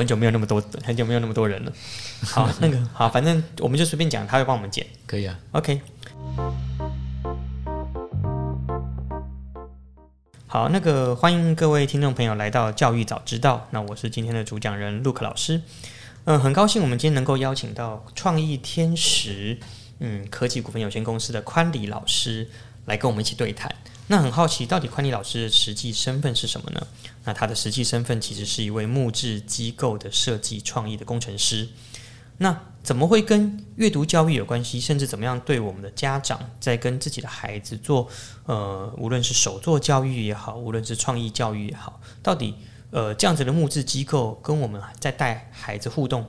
我很久没有那么多，很久没有那么多人了。好，那个好，反正我们就随便讲，他会帮我们剪。可以啊。OK。好，那个欢迎各位听众朋友来到教育早知道。那我是今天的主讲人 Luke 老师。嗯，很高兴我们今天能够邀请到创意天使嗯科技股份有限公司的宽礼老师来跟我们一起对谈。那很好奇，到底宽礼老师的实际身份是什么呢？那他的实际身份其实是一位木质机构的设计创意的工程师。那怎么会跟阅读教育有关系？甚至怎么样对我们的家长在跟自己的孩子做呃，无论是手作教育也好，无论是创意教育也好，到底呃这样子的木质机构跟我们在带孩子互动，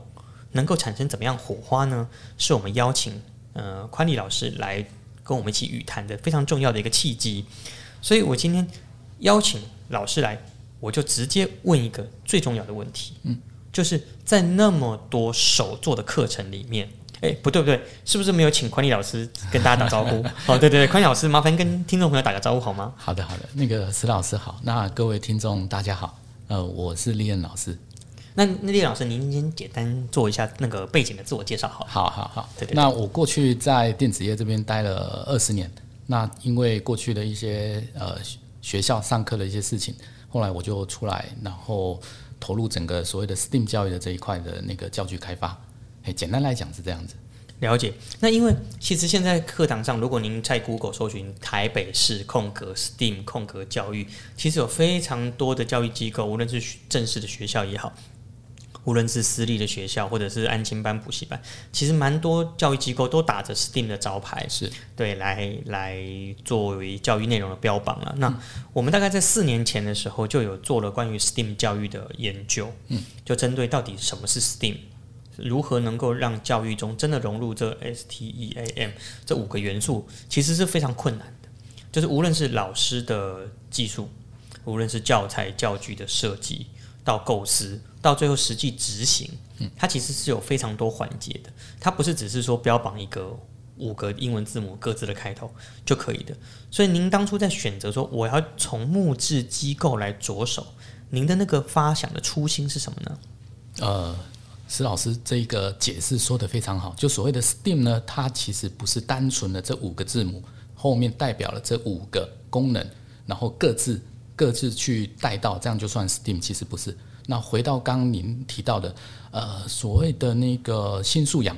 能够产生怎么样火花呢？是我们邀请呃宽利老师来跟我们一起语谈的非常重要的一个契机。所以我今天邀请老师来，我就直接问一个最重要的问题，嗯。就是在那么多手做的课程里面，哎，不对不对，是不是没有请宽利老师跟大家打招呼？哦，对对对，宽利老师，麻烦跟听众朋友打个招呼好吗？好的好的，那个石老师好，那各位听众大家好，呃，我是立恩老师。那那立老师，您先简单做一下那个背景的自我介绍好。好好好，对对。那我过去在电子业这边待了二十年，那因为过去的一些呃学校上课的一些事情，后来我就出来，然后。投入整个所谓的 STEAM 教育的这一块的那个教具开发，哎，简单来讲是这样子。了解。那因为其实现在课堂上，如果您在 Google 搜寻台北市空格 STEAM 空格教育，其实有非常多的教育机构，无论是正式的学校也好，无论是私立的学校或者是安亲班、补习班，其实蛮多教育机构都打着 STEAM 的招牌，是对来来作为教育内容的标榜了。那我们大概在四年前的时候就有做了关于 STEAM 教育的研究，嗯，就针对到底什么是 STEAM，如何能够让教育中真的融入这 S T E A M 这五个元素，其实是非常困难的。就是无论是老师的技术，无论是教材教具的设计，到构思。到最后实际执行，它其实是有非常多环节的。它不是只是说标榜一个五个英文字母各自的开头就可以的。所以您当初在选择说我要从木质机构来着手，您的那个发想的初心是什么呢？呃，石老师这个解释说的非常好。就所谓的 STEAM 呢，它其实不是单纯的这五个字母后面代表了这五个功能，然后各自各自去带到，这样就算 STEAM，其实不是。那回到刚您提到的，呃，所谓的那个新素养，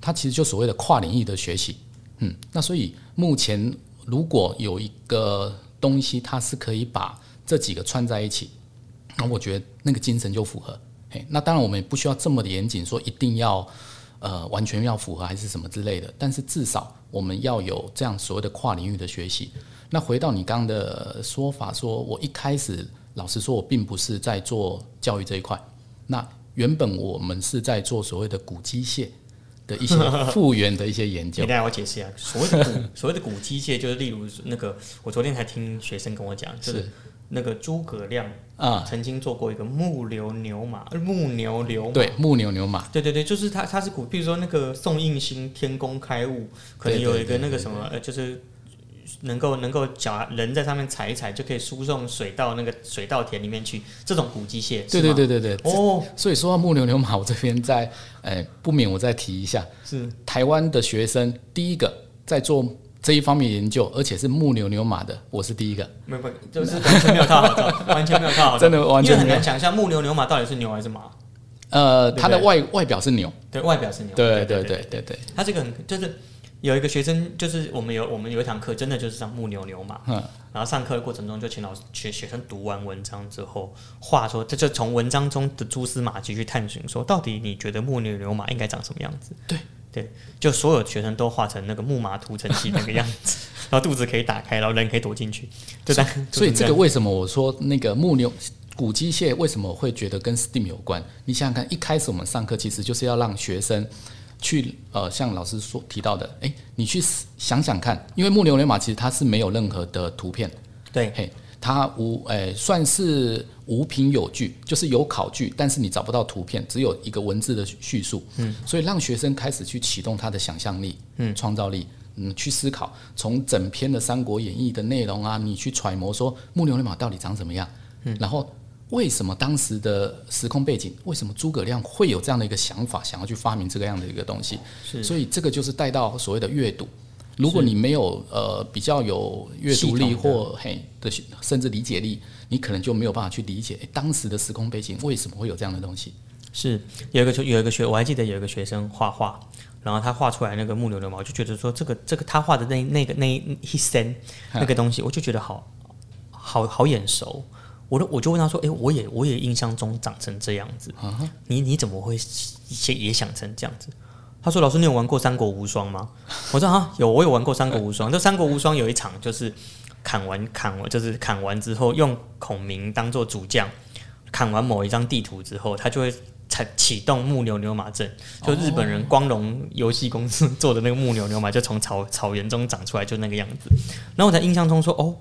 它其实就所谓的跨领域的学习，嗯，那所以目前如果有一个东西，它是可以把这几个串在一起，那我觉得那个精神就符合。嘿，那当然我们也不需要这么的严谨，说一定要呃完全要符合还是什么之类的，但是至少我们要有这样所谓的跨领域的学习。那回到你刚刚的说法，说我一开始。老实说，我并不是在做教育这一块。那原本我们是在做所谓的古机械的一些复原的一些研究。你来我解释一下，所谓的古所谓的古机械，就是例如那个，我昨天才听学生跟我讲，就是那个诸葛亮啊，曾经做过一个木牛牛马，木牛牛对木牛牛马，对对对，就是他他是古，比如说那个宋应星天工开物，可能有一个那个什么呃，就是。能够能够脚人在上面踩一踩，就可以输送水到那个水稻田里面去。这种古机械，对对对对对。哦，所以说到木牛牛马，我这边再呃不免我再提一下，是台湾的学生第一个在做这一方面研究，而且是木牛牛马的，我是第一个。没有，就是完全没有套好照，完全没有套好真的完全很难想象木牛牛马到底是牛还是马。呃，它的外外表是牛，对外表是牛，对对对对对。它这个很就是。有一个学生，就是我们有我们有一堂课，真的就是上木牛牛马，嗯然后上课的过程中，就请老师学学生读完文章之后，话说，这就从文章中的蛛丝马迹去探寻，说到底你觉得木牛牛马应该长什么样子？对对，就所有学生都画成那个木马屠城记那个样子，然后肚子可以打开，然后人可以躲进去，对吧？所以这个为什么我说那个木牛古机械为什么会觉得跟 STEAM 有关？你想想看，一开始我们上课其实就是要让学生。去呃，像老师所提到的，哎，你去想想看，因为木牛流马其实它是没有任何的图片，对，嘿，它无诶算是无凭有据，就是有考据，但是你找不到图片，只有一个文字的叙述，嗯，所以让学生开始去启动他的想象力，嗯，创造力，嗯，去思考，从整篇的《三国演义》的内容啊，你去揣摩说木牛流马到底长什么样，嗯，然后为什么当时的时空背景，为什么诸葛亮会有这样的一个想法，想要去发明这个样的一个东西？是。所以这个就是带到所谓的阅读。如果你没有呃比较有阅读力或嘿的甚至理解力，你可能就没有办法去理解诶当时的时空背景为什么会有这样的东西。是有一个有一个学，我还记得有一个学生画画，然后他画出来那个木牛流毛，我就觉得说这个这个他画的那那个那一身那个东西，我就觉得好好好眼熟。我都我就问他说：“哎，我也我也印象中长成这样子，你你怎么会也也想成这样子？”他说：“老师，你有玩过《三国无双》吗？” 我说：“啊，有，我有玩过《三国无双》。这《三国无双》有一场就是砍完砍完，就是砍完之后用孔明当做主将，砍完某一张地图之后，他就会才启动木牛牛马阵，就日本人光荣游戏公司 做的那个木牛牛马，就从草草原中长出来，就那个样子。然后我在印象中说，哦，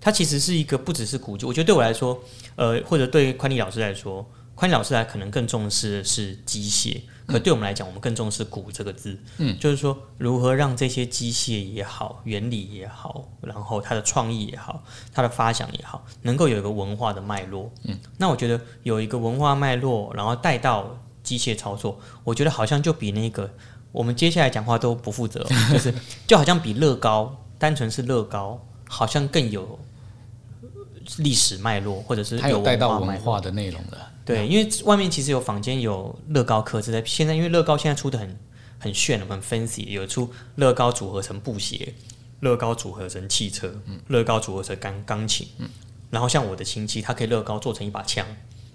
它其实是一个不只是古迹，我觉得对我来说，呃，或者对宽利老师来说，宽利老师来可能更重视的是机械，可对我们来讲，我们更重视“古”这个字。嗯，就是说如何让这些机械也好、原理也好，然后它的创意也好、它的发想也好，能够有一个文化的脉络。嗯，那我觉得有一个文化脉络，然后带到机械操作，我觉得好像就比那个我们接下来讲话都不负责哦，就是就好像比乐高单纯是乐高，好像更有历史脉络，或者是它有带到文化的内容的。对，因为外面其实有房间有乐高刻字在，现在因为乐高现在出的很很炫很 fancy，有出乐高组合成布鞋，乐高组合成汽车，乐高组合成钢钢琴，然后像我的亲戚，他可以乐高做成一把枪，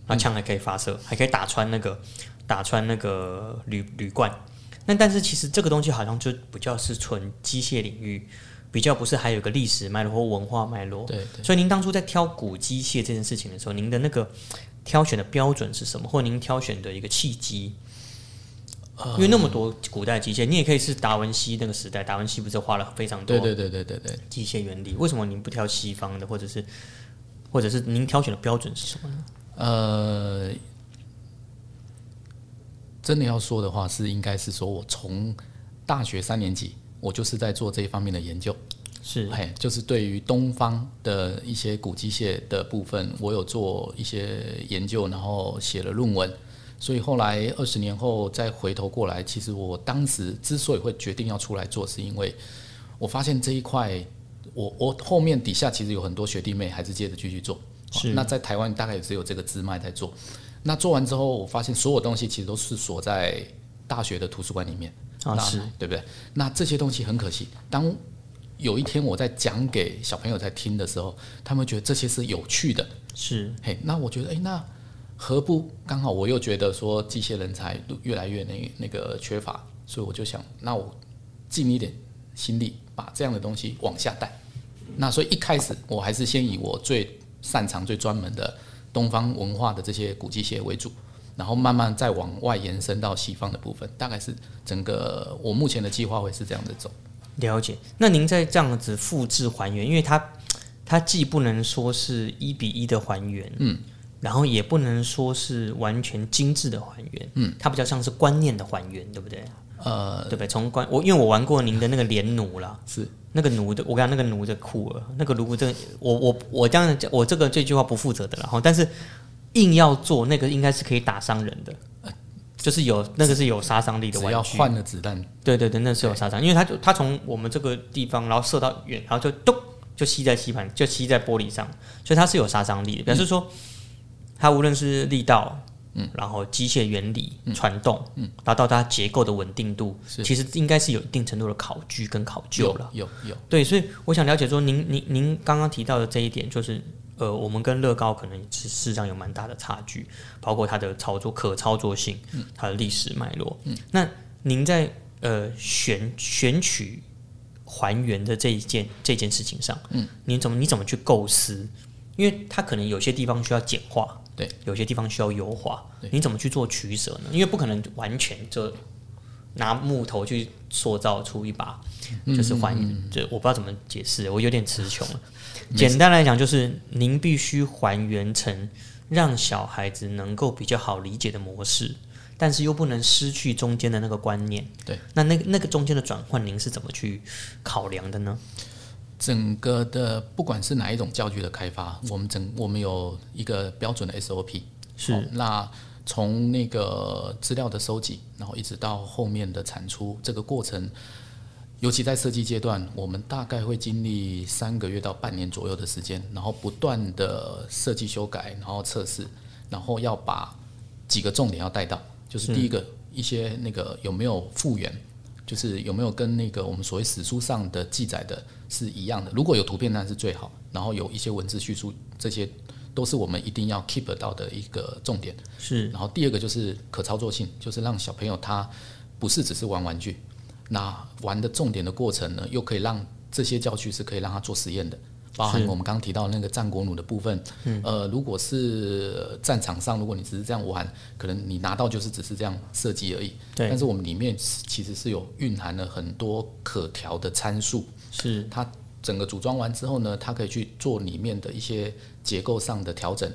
那枪还可以发射，还可以打穿那个打穿那个铝铝罐。那但是其实这个东西好像就比较是纯机械领域，比较不是还有个历史脉络或文化脉络。对对，所以您当初在挑古机械这件事情的时候，您的那个挑选的标准是什么，或您挑选的一个契机？因为那么多古代机械，你也可以是达文西那个时代，达文西不是花了非常多对对对对对对。机械原理？为什么您不挑西方的，或者是或者是您挑选的标准是什么呢？呃，真的要说的话，是应该是说我从大学三年级，我就是在做这一方面的研究。是嘿，就是对于东方的一些古机械的部分，我有做一些研究，然后写了论文。所以后来二十年后再回头过来，其实我当时之所以会决定要出来做，是因为我发现这一块，我我后面底下其实有很多学弟妹还是接着继续做。是那在台湾大概也只有这个支脉在做。那做完之后，我发现所有东西其实都是锁在大学的图书馆里面。那啊是对不对？那这些东西很可惜，当有一天我在讲给小朋友在听的时候，他们觉得这些是有趣的，是嘿，那我觉得，哎，那何不刚好我又觉得说机械人才越来越那那个缺乏，所以我就想，那我尽一点心力把这样的东西往下带。那所以一开始我还是先以我最擅长、最专门的东方文化的这些古机械为主，然后慢慢再往外延伸到西方的部分，大概是整个我目前的计划会是这样子走。了解。那您在这样子复制还原，因为它它既不能说是一比一的还原，嗯，然后也不能说是完全精致的还原，嗯，它比较像是观念的还原，对不对？呃，对不对？从观我因为我玩过您的那个连弩啦，是那个弩的，我讲那个弩的酷儿，那个如果这个我我我这样讲我这个这句话不负责的啦，然后但是硬要做那个应该是可以打伤人的，就是有那个是有杀伤力的只要玩具，换了子弹，对对对，那是有杀伤，因为它就它从我们这个地方，然后射到远，然后就咚就吸在吸盘，就吸在玻璃上，所以它是有杀伤力的。表示说，它无论是力道，嗯，然后机械原理、传动，嗯，达到它结构的稳定度，其实应该是有一定程度的考据跟考究了。有有。对，所以我想了解说，您您您刚刚提到的这一点，就是呃，我们跟乐高可能是事实上有蛮大的差距，包括它的操作可操作性，它的历史脉络。那您在呃选选取还原的这一件这件事情上，嗯，你怎么你怎么去构思？因为它可能有些地方需要简化，对，有些地方需要优化对，你怎么去做取舍呢？因为不可能完全就拿木头去塑造出一把，就是还原，这我不知道怎么解释，我有点词穷了。简单来讲，就是您必须还原成让小孩子能够比较好理解的模式，但是又不能失去中间的那个观念。对，那那个那个中间的转换，您是怎么去考量的呢？整个的不管是哪一种教具的开发，我们整我们有一个标准的 SOP，是哦那从那个资料的收集，然后一直到后面的产出这个过程，尤其在设计阶段，我们大概会经历三个月到半年左右的时间，然后不断的设计修改，然后测试，然后要把几个重点要带到，就是第一个一些那个有没有复原。就是有没有跟那个我们所谓史书上的记载的是一样的？如果有图片，那是最好。然后有一些文字叙述，这些都是我们一定要 keep 到的一个重点。是然后第二个就是可操作性，就是让小朋友他不是只是玩玩具，那玩的重点的过程呢，又可以让这些教具是可以让他做实验的。包含我们刚刚提到那个战国弩的部分，呃，如果是战场上，如果你只是这样玩，可能你拿到就是只是这样射击而已。对但是我们里面其实是有蕴含了很多可调的参数，是它整个组装完之后呢，它可以去做里面的一些结构上的调整，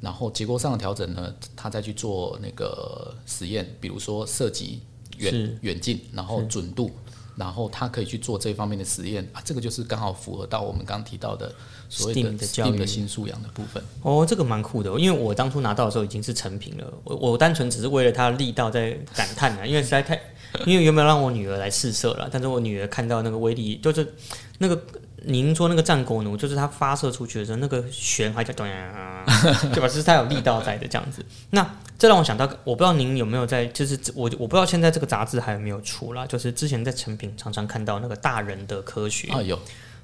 然后结构上的调整呢，它再去做那个实验，比如说射击是远远近，然后准度，然后他可以去做这方面的实验啊，这个就是刚好符合到我们刚刚提到的所谓的的教育 STEAM 的新素养的部分。哦，这个蛮酷的，因为我当初拿到的时候已经是成品了，我我单纯只是为了它的力道在感叹啊，因为实在太，因为原本让我女儿来试射了，但是我女儿看到那个威力，就是那个您说那个战国弩，就是它发射出去的时候，那个弦还在咚呀，对吧？就是它有力道在的这样子。那这让我想到，我不知道您有没有在，就是我我不知道现在这个杂志还有没有出啦，就是之前在成品常常看到那个大人的科学，啊，有。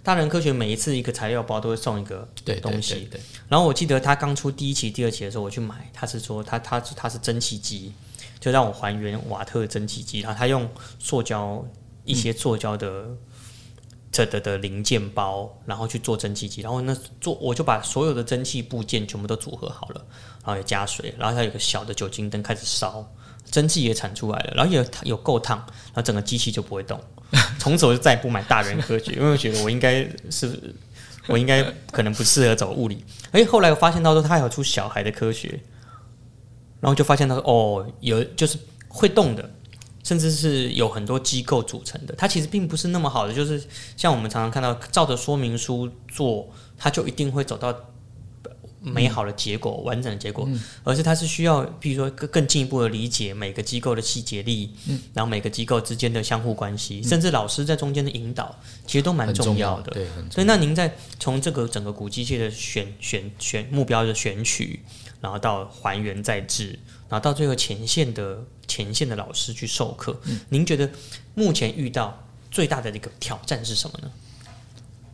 大人科学每一次一个材料包都会送一个东西。然后我记得他刚出第一期、第二期的时候，我去买，他是说他他他是蒸汽机，就让我还原瓦特蒸汽机，然后他用塑胶一些塑胶的这的的零件包，然后去做蒸汽机，然后那做我就把所有的蒸汽部件全部都组合好了，然后也加水，然后它有个小的酒精灯开始烧，蒸汽也产出来了，然后也有够烫，然后整个机器就不会动。从此我就再也不买大人科学，因为我觉得我应该是我应该可能不适合走物理。而且后来我发现到说，它还有出小孩的科学，然后就发现到说哦，有就是会动的，甚至是有很多机构组成的。它其实并不是那么好的，就是像我们常常看到，照着说明书做，它就一定会走到美好的结果、完整的结果，而是它是需要，比如说更更进一步的理解每个机构的细节力，然后每个机构之间的相互关系，甚至老师在中间的引导，其实都蛮重要的。对，所以，那您在从这个整个古机械的选选选目标的选取，然后到还原再制，然后到最后前线的前线的老师去授课，您觉得目前遇到最大的一个挑战是什么呢？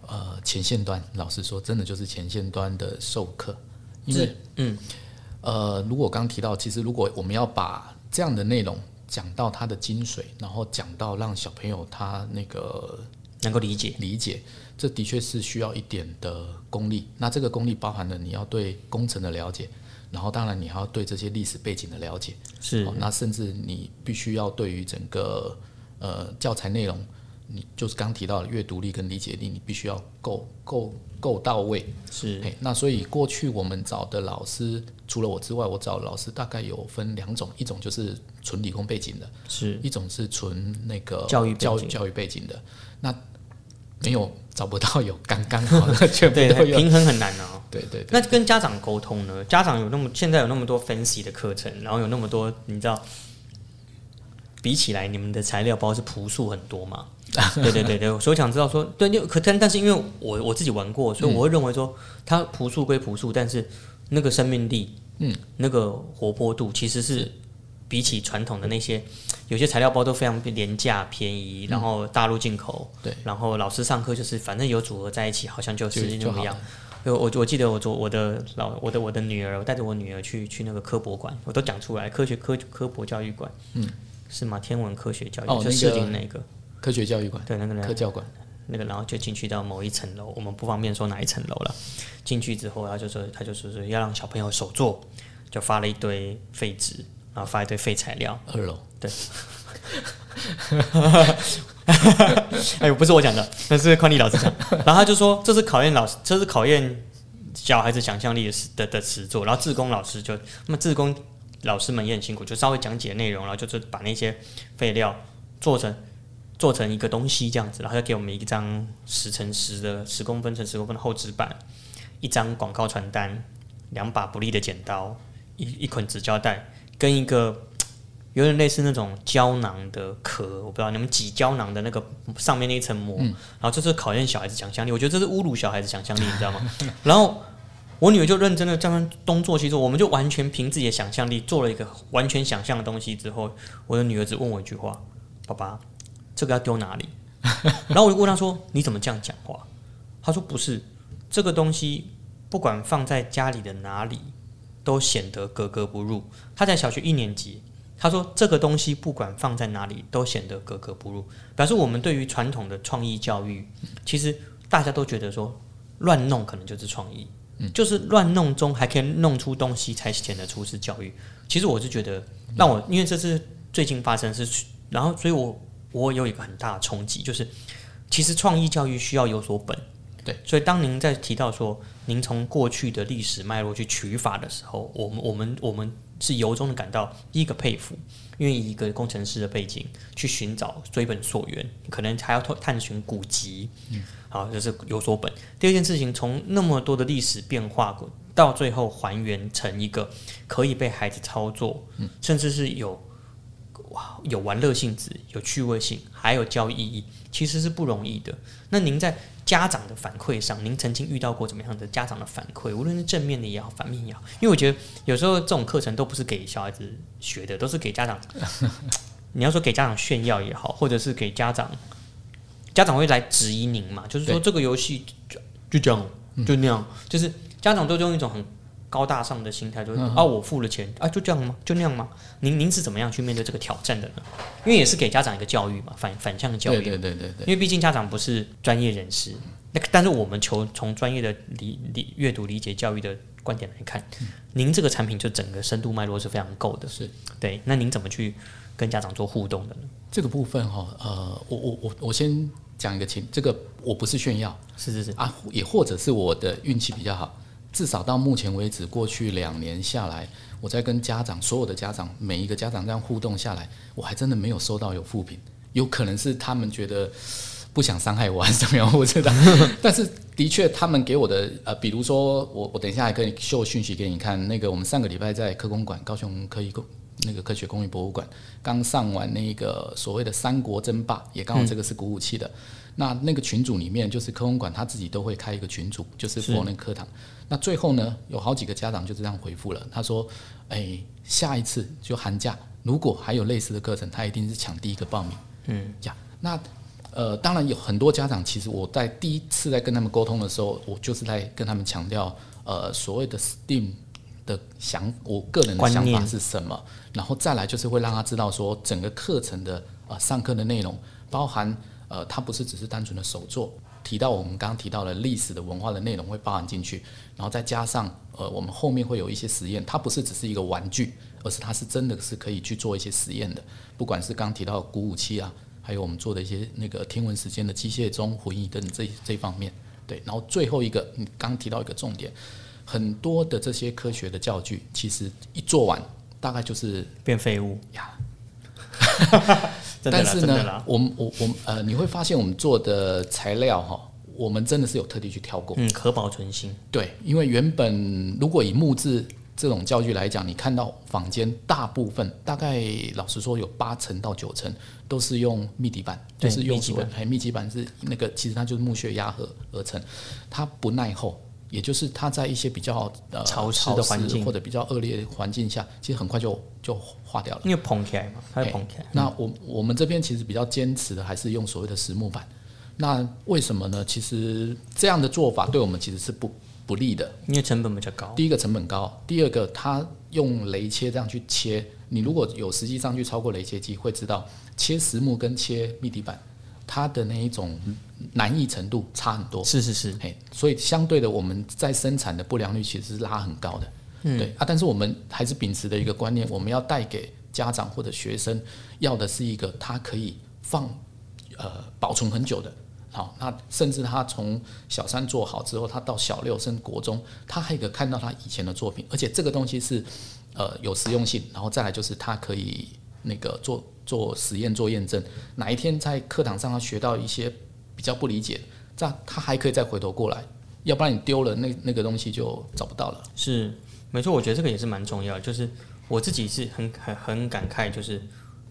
呃前线端，老实说，真的就是前线端的授课，因为嗯，呃，如果刚刚提到，其实如果我们要把这样的内容讲到它的精髓，然后讲到让小朋友他那个能够理解，理解，这的确是需要一点的功力。那这个功力包含了你要对工程的了解，然后当然你还要对这些历史背景的了解，是哦那甚至你必须要对于整个呃教材内容，你就是刚提到的阅读力跟理解力，你必须要够够够到位。是嘿，那所以过去我们找的老师，除了我之外，我找的老师大概有分两种，一种就是纯理工背景的，是一种是纯那个教育教育教教育背景的。那没有找不到有刚刚好的，全部对都有。平衡很难哦。对对对，那跟家长沟通呢？家长有那么现在有那么多 fancy 的课程，然后有那么多，你知道，比起来你们的材料包是朴素很多嘛？对对对对，所以我想知道说，对，你可但但是因为我我自己玩过，所以我会认为说，它朴素归朴素，但是那个生命力，嗯，那个活泼度其实是比起传统的那些有些材料包都非常廉价便宜，然后大陆进口，对。然后老师上课就是反正有组合在一起，好像就就是就好那么样。我我我记得我昨我的老我的我的女儿，我带着我女儿去去那个科博馆，我都讲出来，科学科科博教育馆，嗯，是吗？天文科学教育，哦那个就士林那个，科学教育馆、对那个科教馆，那个，然后就进去到某一层楼，我们不方便说哪一层楼了。进去之后，他就说他就说是要让小朋友手做，就发了一堆废纸，然后发一堆废材料，二楼。哎呦，不是我讲的，那是宽利老师讲。然后他就说，这是考验老师，这是考验小孩子想象力的的的实作。然后志工老师就，那么志工老师们也很辛苦，就稍微讲解内容，然后就是把那些废料做成做成一个东西这样子，然后就给我们一张十乘十的十公分乘十公分的厚纸板，一张广告传单，两把不利的剪刀，一一捆纸胶带，跟一个有点类似那种胶囊的壳，我不知道你们挤胶囊的那个上面那一层膜，然后这是考验小孩子想象力，我觉得这是侮辱小孩子想象力，你知道吗？然后我女儿就认真的这样东做西做，我们就完全凭自己的想象力做了一个完全想象的东西之后，我的女儿只问我一句话：“爸爸，这个要丢哪里？” 然后我就问她说：“你怎么这样讲话？”她说：“不是，这个东西不管放在家里的哪里，都显得格格不入。”她在小学一年级。他说：“这个东西不管放在哪里，都显得格格不入。表示我们对于传统的创意教育，其实大家都觉得说乱弄可能就是创意，就是乱弄中还可以弄出东西，才显得出是教育。其实我是觉得，让我因为这是最近发生是，然后所以我我有一个很大的冲击，就是其实创意教育需要有所本。对，所以当您在提到说您从过去的历史脉络去取法的时候，我们我们我们。是由衷的感到第一个佩服，因为以一个工程师的背景去寻找追本溯源，可能还要探探寻古籍，嗯好，就是有所本。第二件事情，从那么多的历史变化到最后还原成一个可以被孩子操作，甚至是有哇有玩乐性质、有趣味性，还有教育意义，其实是不容易的。那您在？家长的反馈上，您曾经遇到过怎么样的家长的反馈？无论是正面的也好，反面也好，因为我觉得有时候这种课程都不是给小孩子学的，都是给家长。你要说给家长炫耀也好，或者是给家长，家长会来质疑您嘛？就是说这个游戏就就这样，就那样，就是家长都用一种很。高大上的心态，就是啊，我付了钱啊，就这样吗？就那样吗？您您是怎么样去面对这个挑战的呢？因为也是给家长一个教育嘛，反反向的教育。对对对对因为毕竟家长不是专业人士，那但是我们求从专业的理理阅读理解教育的观点来看，您这个产品就整个深度脉络是非常够的。是对，那您怎么去跟家长做互动的呢？这个部分哈，呃，我我我我先讲一个情，这个我不是炫耀，是是是啊，也或者是我的运气比较好。至少到目前为止，过去两年下来，我在跟家长，所有的家长，每一个家长这样互动下来，我还真的没有收到有负评。有可能是他们觉得不想伤害我，还是怎么样？我知道。但是的确，他们给我的呃，比如说我我等一下还可以秀讯息给你看。那个我们上个礼拜在科工馆，高雄科艺工那个科学工艺博物馆刚上完那个所谓的三国争霸，也刚好这个是鼓舞器的。那那个群组里面，就是科工馆他自己都会开一个群组，就是播那个课堂。那最后呢，有好几个家长就这样回复了，他说：“哎，下一次就寒假，如果还有类似的课程，他一定是抢第一个报名。”嗯，呀，那呃，当然有很多家长，其实我在第一次在跟他们沟通的时候，我就是在跟他们强调，呃，所谓的 STEAM 的想，我个人的想法是什么，然后再来就是会让他知道说，整个课程的呃上课的内容包含。呃，它不是只是单纯的手作，提到我们刚刚提到的历史的文化的内容会包含进去，然后再加上呃，我们后面会有一些实验，它不是只是一个玩具，而是它是真的是可以去做一些实验的，不管是刚提到鼓舞器啊，还有我们做的一些那个天文时间的机械钟回忆等这这方面，对，然后最后一个你刚提到一个重点，很多的这些科学的教具，其实一做完大概就是变废物。呀。但是呢，我们我我呃，你会发现我们做的材料哈，我们真的是有特地去挑过，嗯，可保存性。对，因为原本如果以木质这种教具来讲，你看到坊间大部分，大概老实说有八成到九成都是用密底板，就是用什么？哎，密集板是那个，其实它就是木屑压合而成，它不耐厚。也就是它在一些比较呃潮湿的环境或者比较恶劣的环境下，其实很快就就化掉了。因为蓬起来嘛，它会蓬起来。那我我们这边其实比较坚持的还是用所谓的实木板。那为什么呢？其实这样的做法对我们其实是不不利的，因为成本比较高。第一个成本高，第二个它用雷切这样去切，你如果有实际上去超过雷切机，会知道切实木跟切密底板。它的那一种难易程度差很多，是是是，嘿，所以相对的，我们在生产的不良率其实是拉很高的，嗯，对啊，但是我们还是秉持的一个观念，我们要带给家长或者学生要的是一个他可以放呃保存很久的，好，那甚至他从小三做好之后，他到小六升国中，他还可以看到他以前的作品，而且这个东西是呃有实用性，然后再来就是它可以那个做做实验做验证，哪一天在课堂上他学到一些比较不理解，这样他还可以再回头过来，要不然你丢了那那个东西就找不到了。是没错，我觉得这个也是蛮重要的。就是我自己是很很很感慨，就是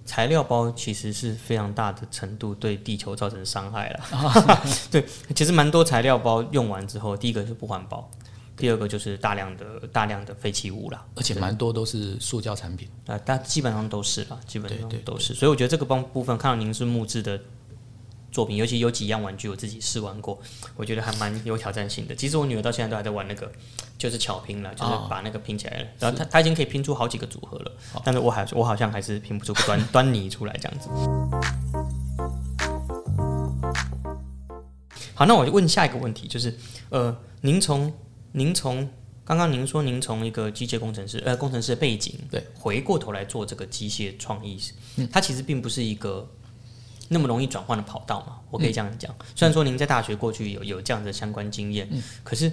材料包其实是非常大的程度对地球造成伤害了。对，其实蛮多材料包用完之后，第一个是不环保，第二个就是大量的大量的废弃物啦。而且蛮多都是塑胶产品。啊，但基本上都是啦，基本上都是。所以我觉得这个帮部分，看到您是木质的作品，尤其有几样玩具我自己试玩过，我觉得还蛮有挑战性的。其实我女儿到现在都还在玩那个，就是巧拼了，就是把那个拼起来了。然后她她已经可以拼出好几个组合了，但是我还我好像还是拼不出端端倪出来这样子。好，那我就问下一个问题，就是呃，您从您从刚刚您说您从一个机械工程师呃工程师的背景，对，回过头来做这个机械创意，嗯，它其实并不是一个那么容易转换的跑道嘛，我可以这样讲。虽然说您在大学过去有有这样的相关经验，嗯，可是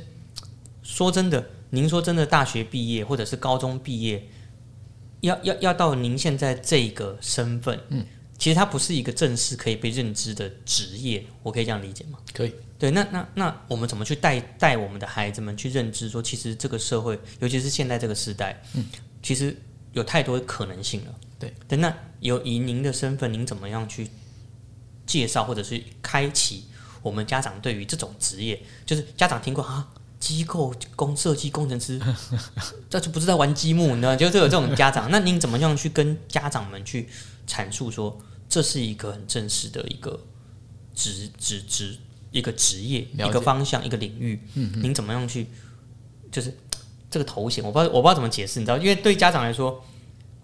说真的，您说真的，大学毕业或者是高中毕业，要要要到您现在这个身份，嗯。其实它不是一个正式可以被认知的职业，我可以这样理解吗？可以。对，那那那我们怎么去带带我们的孩子们去认知说，其实这个社会，尤其是现在这个时代，嗯，其实有太多可能性了。对。对，那有以您的身份，您怎么样去介绍或者是开启我们家长对于这种职业？就是家长听过啊，机构工设计工程师，这就不是在玩积木，你知道？就是有这种家长，那您怎么样去跟家长们去阐述说？这是一个很正式的一个职职职一个职业一个方向一个领域，嗯，您怎么样去就是 这个头衔？我不知道我不知道怎么解释，你知道？因为对家长来说，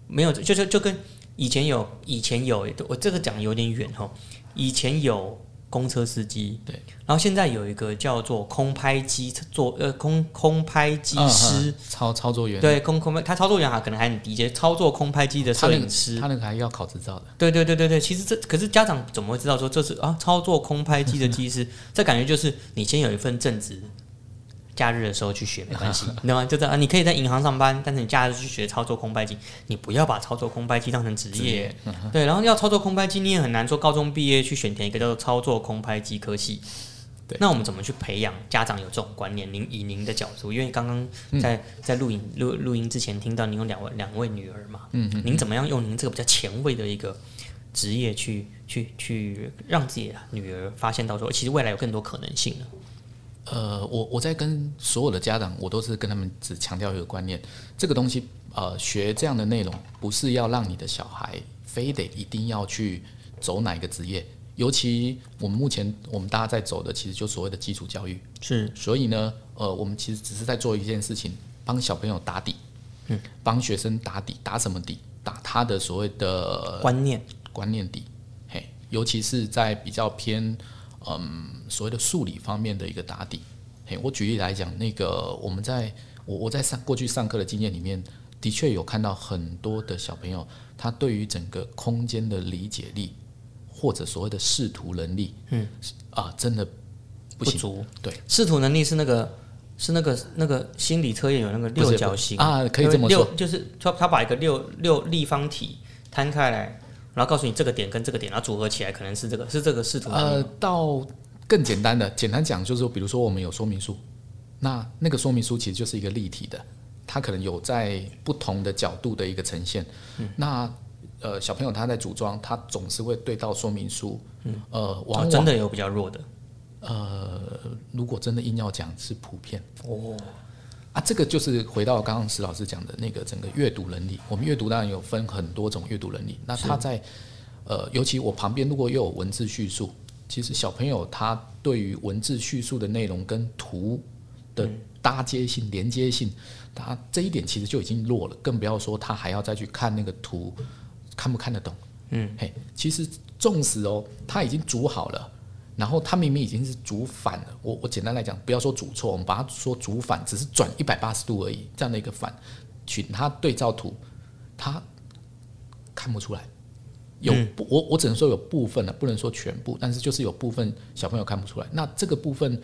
没有就是就跟以前有以前有我这个讲有点远哦，以前有。公车司机。对，然后现在有一个叫做空拍机做呃空空拍机师。操操作员。对空空拍他操作员啊可能还很低阶操作空拍机的摄影师。他那个还要考执照的。对对对对对其实这可是家长怎么会知道说这是啊操作空拍机的机师？这感觉就是你先有一份正职。假日的时候去学 没关系，你知道吗？就这样，你可以在银行上班，但是你假日去学操作空拍机，你不要把操作空拍机当成职业。对，然后要操作空拍机，你也很难说高中毕业去选填一个叫做操作空拍机科系。对，那我们怎么去培养家长有这种观念？您以您的角度，因为刚刚在在录影录录音之前听到您有两位两位女儿嘛，嗯嗯，您怎么样用您这个比较前卫的一个职业去去去让自己的女儿发现到说，其实未来有更多可能性呢？呃，我我在跟所有的家长，我都是跟他们只强调一个观念：这个东西，呃，学这样的内容，不是要让你的小孩非得一定要去走哪一个职业。尤其我们目前我们大家在走的，其实就所谓的基础教育。是，所以呢，呃，我们其实只是在做一件事情，帮小朋友打底，嗯，帮学生打底，打什么底？打他的所谓的观念观念底。嘿，尤其是在比较偏。嗯，所谓的数理方面的一个打底，嘿，我举例来讲，那个我们在我我在上过去上课的经验里面，的确有看到很多的小朋友，他对于整个空间的理解力，或者所谓的视图能力，嗯，啊，真的不足。对，视图能力是那个是那个那个心理测验有那个六角形。啊，可以这么说，就是他他把一个六六立方体摊开来。然后告诉你这个点跟这个点，然后组合起来可能是这个，是这个视图。呃，到更简单的，简单讲就是说，比如说我们有说明书，那那个说明书其实就是一个立体的，它可能有在不同的角度的一个呈现。那呃，小朋友他在组装，他总是会对到说明书。嗯。呃，往真的有比较弱的。呃，如果真的硬要讲，是普遍。哦。啊，这个就是回到刚刚石老师讲的那个整个阅读能力。我们阅读当然有分很多种阅读能力。那他在呃，尤其我旁边如果又有文字叙述，其实小朋友他对于文字叙述的内容跟图的搭接性、连接性，他这一点其实就已经弱了。更不要说他还要再去看那个图，看不看得懂？嗯，嘿，其实纵使哦，他已经组好了。然后他明明已经是主反了，我我简单来讲，不要说主错，我们把它说主反，只是转一百八十度而已，这样的一个反，取它对照图，他看不出来，有我我只能说有部分的，不能说全部，但是就是有部分小朋友看不出来。那这个部分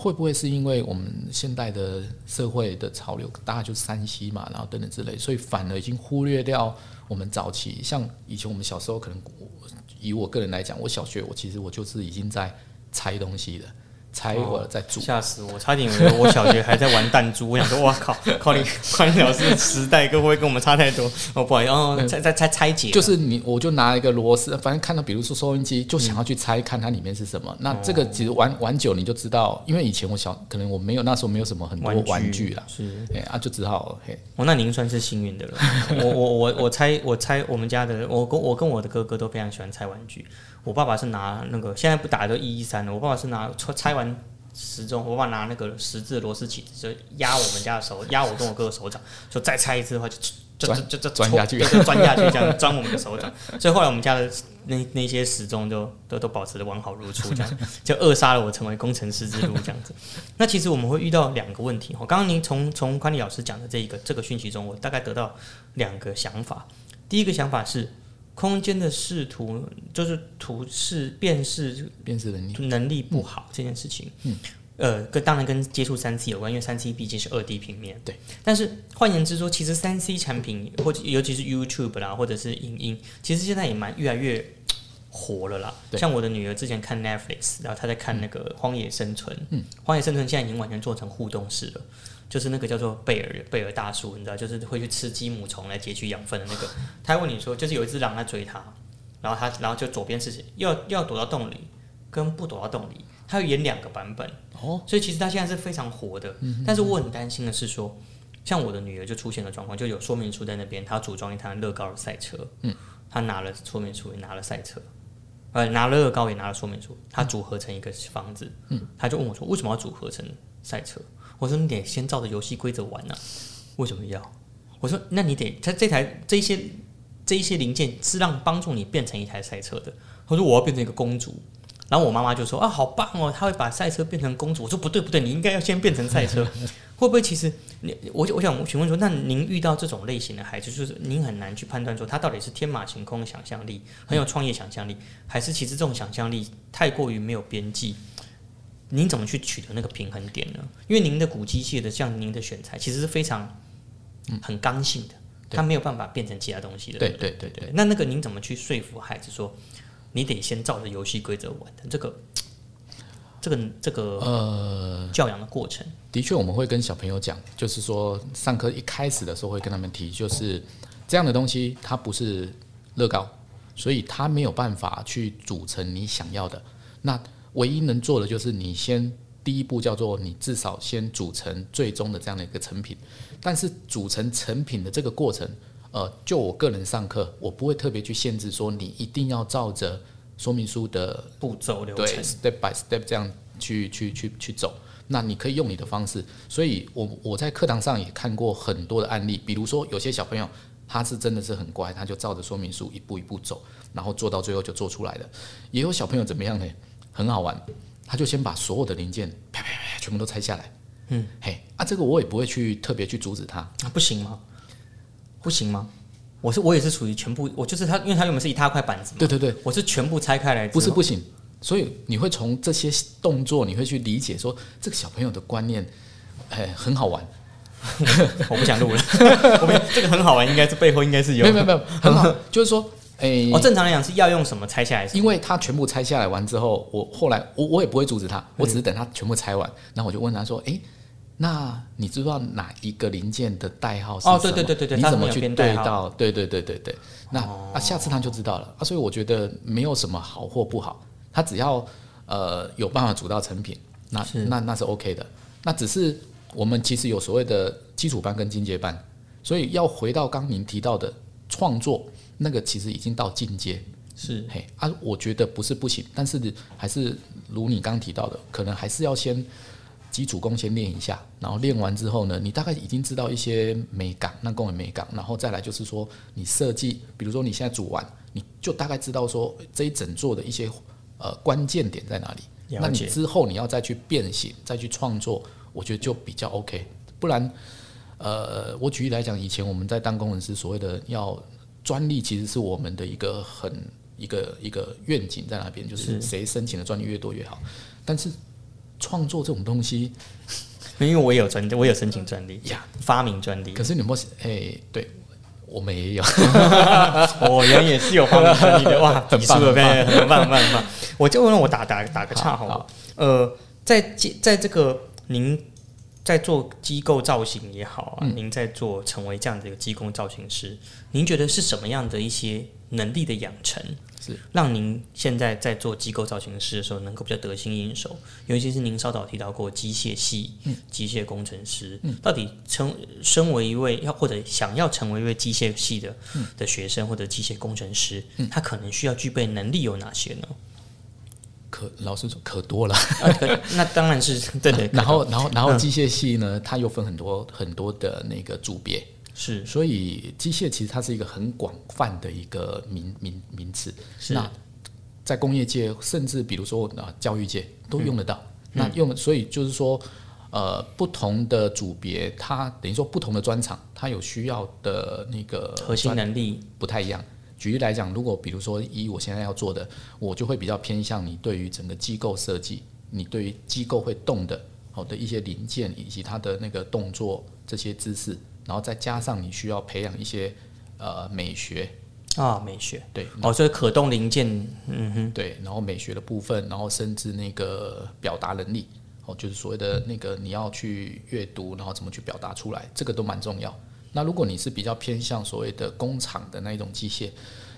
会不会是因为我们现代的社会的潮流，大家就山西嘛，然后等等之类，所以反而已经忽略掉我们早期，像以前我们小时候，可能以我个人来讲，我小学我其实我就是已经在拆东西的。猜我在煮，吓死我！差点以为我小学还在玩弹珠。我想说，哇靠，靠你靠你老师的时代，会不会跟我们差太多？哦，不好意思，哦，在在在拆解，就是你，我就拿一个螺丝，反正看到，比如说收音机，就想要去猜看它里面是什么。那这个其实玩玩久，你就知道，因为以前我小，可能我没有那时候没有什么很多玩具啦，是哎啊，就只好嘿。哦，那您算是幸运的了。我我我我猜我猜我们家的，我跟我跟我的哥哥都非常喜欢拆玩具。我爸爸是拿那个现在不打都一一三了，我爸爸是拿拆拆完。时钟，我爸拿那个十字螺丝起子，就压我们家的手，压我跟我哥的手掌，就再拆一次的话，就就就就钻下去，就钻下去，这样钻我们的手掌。所以后来我们家的那那些时钟就都都保持的完好如初，这样就扼杀了我成为工程师之路这样子。那其实我们会遇到两个问题。我刚刚您从从宽利老师讲的这一个这个讯息中，我大概得到两个想法。第一个想法是。空间的视图就是图示辨识辨识能力能力不好这件事情，嗯，呃，跟当然跟接触三 C 有关，因为三 C 毕竟是二 D 平面，对。但是换言之说，其实三 C 产品或者尤其是 YouTube 啦，或者是影音，其实现在也蛮越来越火了啦。像我的女儿之前看 Netflix，然后她在看那个《荒野生存》，嗯，《荒野生存》现在已经完全做成互动式了。就是那个叫做贝尔贝尔大叔，你知道，就是会去吃鸡母虫来截取养分的那个。他问你说，就是有一只狼在追他，然后他，然后就左边是要要躲到洞里，跟不躲到洞里，他要演两个版本。哦，所以其实他现在是非常活的。但是我很担心的是说，像我的女儿就出现了状况，就有说明书在那边，她组装一台乐高的赛车。嗯，她拿了说明书，也拿了赛车，呃，拿了乐高，也拿了说明书，她组合成一个房子。嗯，他就问我说，为什么要组合成赛车？我说你得先照着游戏规则玩呢，为什么要？我说那你得，他这台这些这一些零件是让帮助你变成一台赛车的。他说我要变成一个公主，然后我妈妈就说啊好棒哦，他会把赛车变成公主。我说不对不对，你应该要先变成赛车。会不会其实你我我想询问说，那您遇到这种类型的孩子，就是您很难去判断说他到底是天马行空的想象力，很有创业想象力，还是其实这种想象力太过于没有边际？您怎么去取得那个平衡点呢？因为您的古机械的像您的选材，其实是非常很刚性的，它没有办法变成其他东西的。对对对对。那那个您怎么去说服孩子说，你得先照着游戏规则玩的这个 这个这个呃教养的过程？的确，我们会跟小朋友讲，就是说上课一开始的时候会跟他们提，就是这样的东西它不是乐高，所以它没有办法去组成你想要的那。唯一能做的就是你先第一步叫做你至少先组成最终的这样的一个成品，但是组成成品的这个过程，呃，就我个人上课，我不会特别去限制说你一定要照着说明书的步骤流程，step by step 这样去去去去走。那你可以用你的方式。所以我我在课堂上也看过很多的案例，比如说有些小朋友他是真的是很乖，他就照着说明书一步一步走，然后做到最后就做出来了。也有小朋友怎么样呢？很好玩，他就先把所有的零件啪啪啪全部都拆下来。嗯，嘿，啊，这个我也不会去特别去阻止他，啊，不行吗？不行吗？我是我也是属于全部，我就是他，因为他原本是一大块板子。对对对，我是全部拆开来。不是不行，所以你会从这些动作，你会去理解说这个小朋友的观念，哎，很好玩。我不想录了，我们这个很好玩，应该是背后应该是有，没有没有没有，很好，就是说。哎，我正常来讲是要用什么拆下来？因为他全部拆下来完之后，我后来我我也不会阻止他，我只是等他全部拆完，然后我就问他说：“哎，那你知道哪一个零件的代号是什么？对对对对对，你怎么去对到？对对对对对，那那下次他就知道了啊。所以我觉得没有什么好或不好，他只要呃有办法组到成品，那那那是 OK 的。那只是我们其实有所谓的基础班跟进阶班，所以要回到刚您提到的创作。那个其实已经到进阶，是。嘿啊，我觉得不是不行，但是还是如你刚提到的，可能还是要先基础功先练一下，然后练完之后呢，你大概已经知道一些美感，那功能美感，然后再来就是说你设计，比如说你现在组完，你就大概知道说这一整座的一些呃关键点在哪里，那你之后你要再去变形，再去创作，我觉得就比较 OK，不然呃，我举例来讲，以前我们在当工程师，所谓的要专利其实是我们的一个很一个一个愿景在那边，就是谁申请的专利越多越好。但是创作这种东西，因为我也有专，我有申请专利呀，发明专利。可是你莫哎，对我们也有，我 原也是有发明专利的 哇，很棒了，很棒很棒很棒很棒。我就问我打打打个岔好了好，呃，在在在这个您在做机构造型也好啊，嗯。您在做成为这样的一个机构造型师，您觉得是什么样的一些能力的养成，是。让您现在在做机构造型师的时候能够比较得心应手？尤其是您稍早提到过机械系、嗯。机械工程师，到底成身为一位要或者想要成为一位机械系的、嗯。的学生或者机械工程师，他可能需要具备能力有哪些呢？可老实说可多了。啊，可那当然是 对对，然后，然后，然后机械系呢，它又分很多很多的那个组别，是所以机械其实它是一个很广泛的一个名名名词。是那在工业界，甚至比如说啊教育界都用得到。嗯那用，所以就是说，呃，不同的组别，它等于说不同的专长，它有需要的那个核心能力不太一样。举例来讲，如果比如说以我现在要做的，我就会比较偏向你对于整个机构设计，你对于机构会动的好的一些零件以及它的那个动作这些姿势，然后再加上你需要培养一些呃美学，啊，美学对哦，所以可动零件，嗯哼，对，然后美学的部分，然后甚至那个表达能力，哦，就是所谓的那个你要去阅读，然后怎么去表达出来，这个都蛮重要。那如果你是比较偏向所谓的工厂的那一种机械，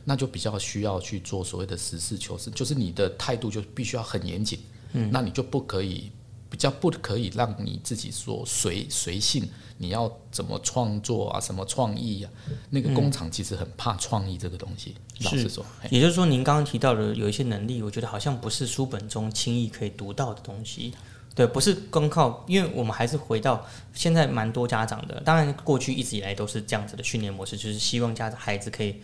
那就比较需要去做所谓的实事求是，就是你的态度就必须要很严谨，嗯，那你就不可以比较不可以让你自己说随随性，你要怎么创作啊，什么创意啊，那个工厂其实很怕创意这个东西，老实说，也就是说，您刚刚提到的有一些能力，我觉得好像不是书本中轻易可以读到的东西。对，不是光靠，因为我们还是回到现在蛮多家长的，当然过去一直以来都是这样子的训练模式，就是希望家长孩子可以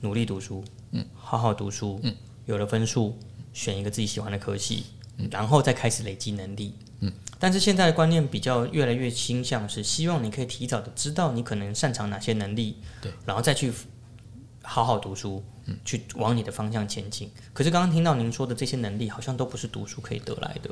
努力读书，嗯，好好读书，嗯，有了分数，选一个自己喜欢的科系，然后再开始累积能力，嗯。但是现在的观念比较越来越倾向是希望你可以提早的知道你可能擅长哪些能力，对，然后再去好好读书，去往你的方向前进。可是刚刚听到您说的这些能力，好像都不是读书可以得来的，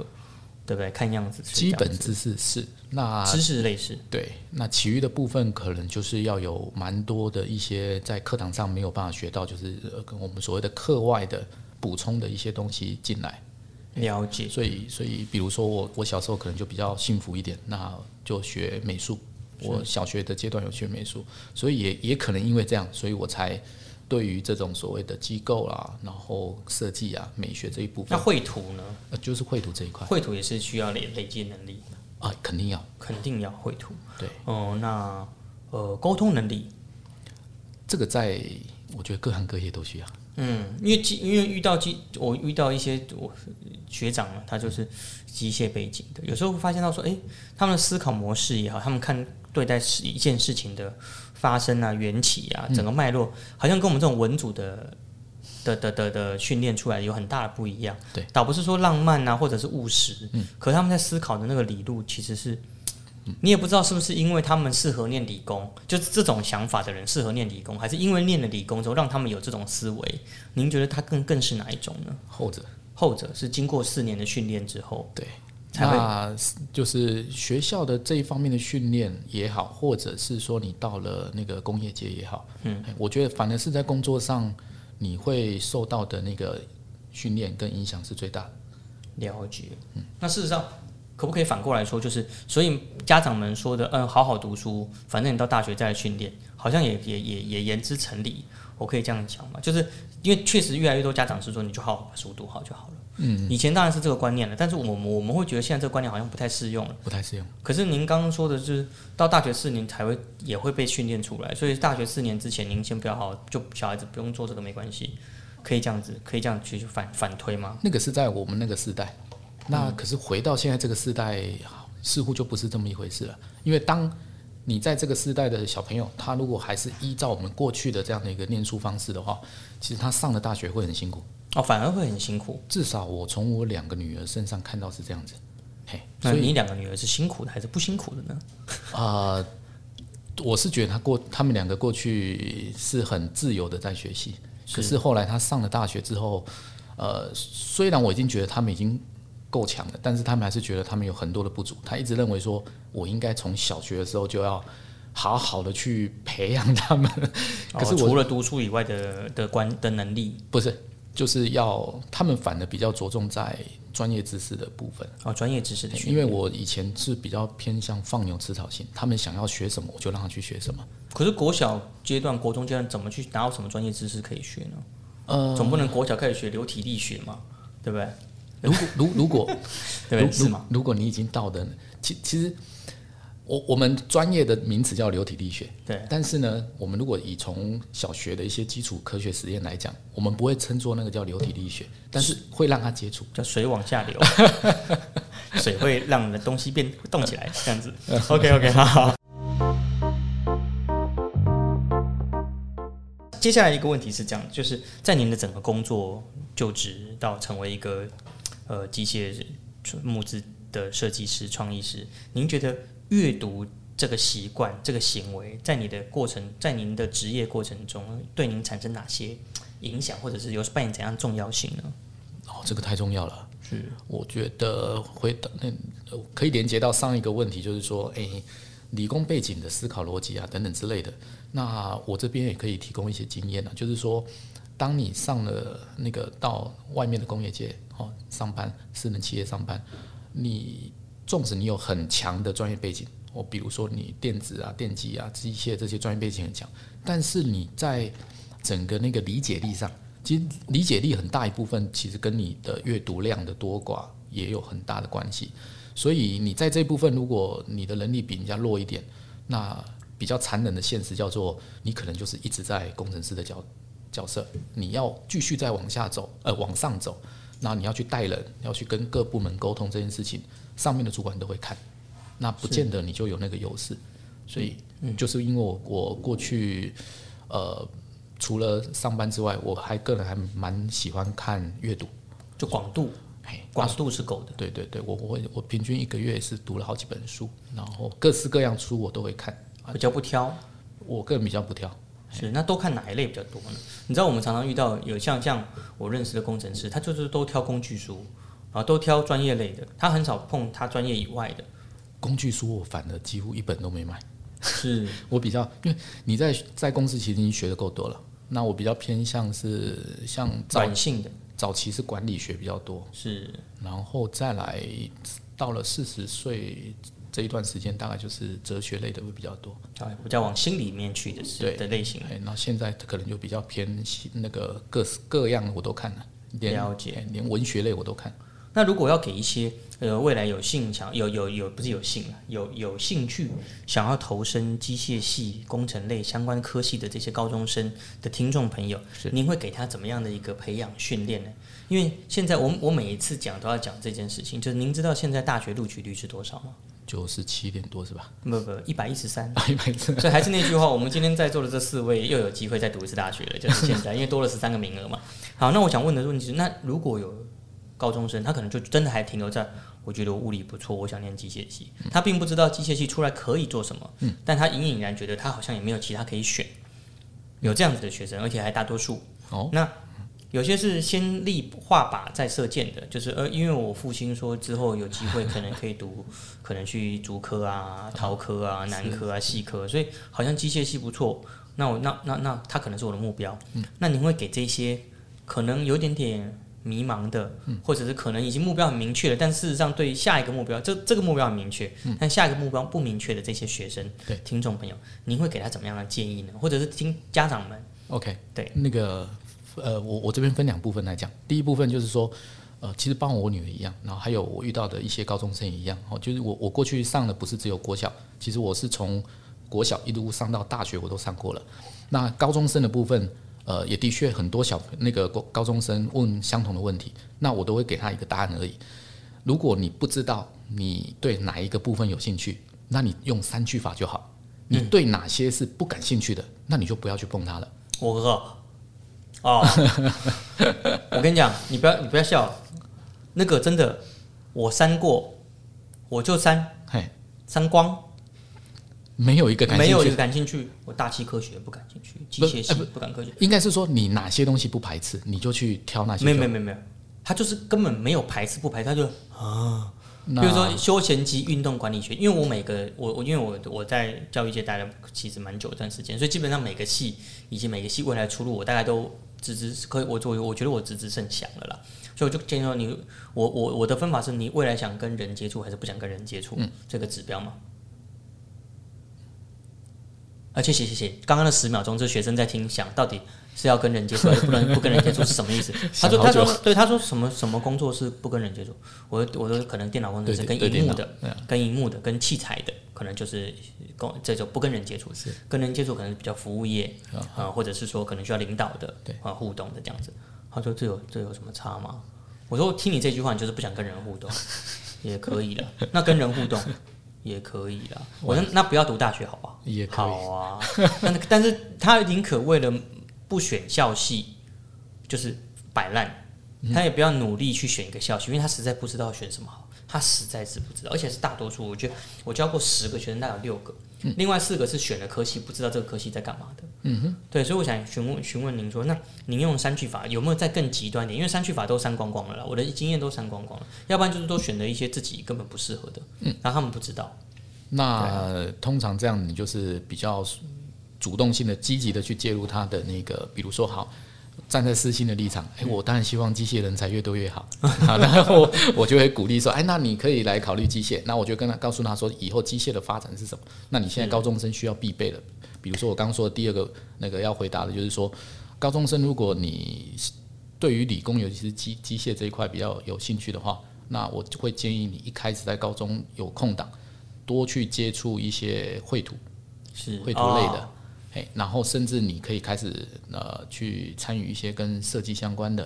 对不对？看样子是基本知识是那知识类似，对，那其余的部分可能就是要有蛮多的一些在课堂上没有办法学到，就是呃跟我们所谓的课外的补充的一些东西进来。了解。所以，所以比如说我我小时候可能就比较幸福一点，那就学美术。我小学的阶段有学美术，所以也也可能因为这样，所以我才对于这种所谓的机构啦，然后设计啊、美学这一部分那分，绘图呢？呃就是绘图这一块绘图也是需要累累积能力，啊，肯定要肯定要绘图。对。哦、那呃，沟通能力，这个在我觉得各行各业都需要。嗯，因为机因为遇到机，我遇到一些我学长呢，他就是机械背景的，有时候会发现到说，诶，他们的思考模式也好，他们看对待事一件事情的发生啊、缘起啊，整个脉络，好像跟我们这种文组的。的的的的训练出来有很大的不一样，对，倒不是说浪漫啊，或者是务实，嗯，可他们在思考的那个理路其实是，你也不知道是不是因为他们适合念理工，就是这种想法的人适合念理工，还是因为念了理工之后让他们有这种思维？您觉得他更更是哪一种呢？后者。后者是经过四年的训练之后，对，才会那就是学校的这一方面的训练也好，或者是说你到了那个工业界也好，嗯，我觉得反而是在工作上你会受到的那个训练跟影响是最大的。了解。嗯那事实上，可不可以反过来说，就是所以家长们说的，嗯，好好读书，反正你到大学再来训练，好像也也也也言之成理。我可以这样讲嘛？就是因为确实越来越多家长是说，你就好好把书读好就好了。嗯，以前当然是这个观念了，但是我们我们会觉得现在这个观念好像不太适用了。不太适用。可是您刚刚说的就是到大学四年才会也会被训练出来，所以大学四年之前您先不要好好，就小孩子不用做这个没关系，可以这样子，可以这样去去反反推吗？那个是在我们那个时代，那可是回到现在这个时代，似乎就不是这么一回事了。因为当你在这个时代的小朋友，他如果还是依照我们过去的这样的一个念书方式的话，其实他上了大学会很辛苦。哦，反而会很辛苦。至少我从我两个女儿身上看到是这样子。嘿，那所以你两个女儿是辛苦的还是不辛苦的呢？啊、我是觉得他过他们两个过去是很自由的在学习，可是后来他上了大学之后，呃，虽然我已经觉得他们已经够强的，但是他们还是觉得他们有很多的不足。他一直认为说，我应该从小学的时候就要好好的去培养他们。可是除了读书以外的的关的能力不是，就是要他们反而比较着重在专业知识的部分。哦，专业知识的训因。为我以前是比较偏向放牛吃草型，他们想要学什么，我就让他去学什么。可是国小阶段、国中阶段怎么去拿到什么专业知识可以学呢？呃，总不能国小开始学流体力学嘛，对不对？如果如如果 对是吗？如果你已经到的，其其实我我们专业的名词叫流体力学，对，但是呢，我们如果以从小学的一些基础科学实验来讲，我们不会称作那个叫流体力学，但是会让它接触。叫水往下流，水会让的东西变动起来，这样子。OK OK，好好。接下来一个问题是这样，就是在您的整个工作就职到成为一个呃机械木质的设计师、创意师，您觉得阅读这个习惯、这个行为，在你的过程，在您的职业过程中，对您产生哪些影响，或者是有扮演怎样重要性呢？哦，这个太重要了。是，我觉得回答那呃可以连接到上一个问题，就是说，诶，理工背景的思考逻辑啊等等之类的。那我这边也可以提供一些经验啊，就是说，当你上了那个到外面的工业界哦上班，私人企业上班，你纵使你有很强的专业背景，我比如说你电子啊、电机啊、机械这些专业背景很强，但是你在整个那个理解力上，其实理解力很大一部分其实跟你的阅读量的多寡也有很大的关系。所以你在这部分，如果你的能力比人家弱一点，那比较残忍的现实叫做你可能就是一直在工程师的角角色，你要继续再往下走，呃，往上走，那你要去带人，要去跟各部门沟通这件事情，上面的主管都会看，那不见得你就有那个优势。所以就是因为我我过去呃除了上班之外，我还个人还蛮喜欢看阅读，就广度，嘿，广度是够的。对对对，我我会我平均一个月是读了好几本书，然后各式各样书我都会看。比较不挑，我个人比较不挑，是那都看哪一类比较多呢？你知道我们常常遇到有像像我认识的工程师，他就是都挑工具书，然后都挑专业类的，他很少碰他专业以外的。工具书我反而几乎一本都没买。是 我比较，因为你在在公司其实已经学的够多了，那我比较偏向是像早软性的，早期是管理学比较多，是然后再来到了四十岁这一段时间，大概就是哲学类的会比较多。啊比较往心里面去的是对的类型。哎，那现在可能就比较偏那个各式各样的我都看了，连了解哎连文学类我都看。那如果要给一些呃未来有兴想有有有不是有兴啊，有有兴趣想要投身机械系、工程类相关科系的这些高中生的听众朋友，您会给他怎么样的一个培养训练呢？因为现在我我每一次讲都要讲这件事情，就是您知道现在大学录取率是多少吗？九十七点多是吧？不不，一百一十三。一百三 所以还是那句话，我们今天在座的这四位又有机会再读一次大学了，就是现在，因为多了十三个名额嘛。好，那我想问的问题是，那如果有高中生，他可能就真的还停留在，我觉得我物理不错，我想念机械系，他并不知道机械系出来可以做什么，但他隐隐然觉得他好像也没有其他可以选，有这样子的学生，而且还大多数。哦，那有些是先立画靶再射箭的，就是呃，因为我父亲说之后有机会可能可以读，可能去竹科啊、陶科啊、南科啊、细科，所以好像机械系不错。那我那那那他可能是我的目标。那您会给这些可能有点点迷茫的，或者是可能已经目标很明确了，但事实上对下一个目标，这这个目标很明确，但下一个目标不明确的这些学生、对听众朋友，您会给他怎么样的建议呢？或者是听家长们？OK，对，那个呃，我我这边分两部分来讲。第一部分就是说，呃，其实包括我女儿一样，然后还有我遇到的一些高中生也一样。哦，就是我我过去上的不是只有国小，其实我是从国小一路上到大学，我都上过了。那高中生的部分，呃，也的确很多小那个高高中生问相同的问题，那我都会给他一个答案而已。如果你不知道你对哪一个部分有兴趣，那你用三句法就好。你对哪些是不感兴趣的，那你就不要去碰它了。我饿。哦，我跟你讲，你不要你不要笑，那个真的，我删过，我就删。嘿，删光，没有一个感没有一个趣，感兴趣。我大气科学不感兴趣，机械系不感科学，应该是说你哪些东西不排斥，你就去挑那些。没有没有没有没有，他就是根本没有排斥不排斥，他就啊，那。比如说休闲及运动管理学，因为我每个我我因为我我在教育界待了其实蛮久一段时间，所以基本上每个系以及每个系未来出路，我大概都知之可以，我我我觉得我只只剩想了啦。所以我就建议说你，我我我的分法是你未来想跟人接触还是不想跟人接触、这个指标嘛。而且谢谢谢，刚刚的十秒钟，这学生在听，想到底是要跟人接触不能 不跟人接触是什么意思？他说他说对他说什么什么工作是不跟人接触？我我说可能电脑工作是跟荧幕的，跟荧幕的，跟器材的，可能就是跟这种不跟人接触，是跟人接触可能比较服务业啊、或者是说可能需要领导的，啊互动的这样子。他说这有这有什么差吗？我说听你这句话，你就是不想跟人互动，也可以了。那跟人互动也可以啦。我说那不要读大学好不好？也可以好啊，但但是他宁可为了不选校系，就是摆烂，他也不要努力去选一个校系，因为他实在不知道选什么好，他实在是不知道，而且是大多数。我觉得我教过十个学生，大概有六个，另外四个是选了科系，不知道这个科系在干嘛的。嗯哼，对，所以我想询问询问您说，那您用三句法有没有再更极端一点？因为三句法都删光光了啦，我的经验都删光光了，要不然就是都选了一些自己根本不适合的，嗯，然后他们不知道。那通常这样，你就是比较主动性的、积极的去介入他的那个，比如说好。站在私心的立场，哎、我当然希望机械人才越多越好。好，然后 我就会鼓励说，哎，那你可以来考虑机械。那我就跟他告诉他说，以后机械的发展是什么？那你现在高中生需要必备的，比如说我刚刚说的第二个那个要回答的就是说，高中生如果你对于理工，尤其是机机械这一块比较有兴趣的话，那我就会建议你一开始在高中有空档，多去接触一些绘图、是绘图类的哦，嘿，然后甚至你可以开始呃去参与一些跟设计相关的，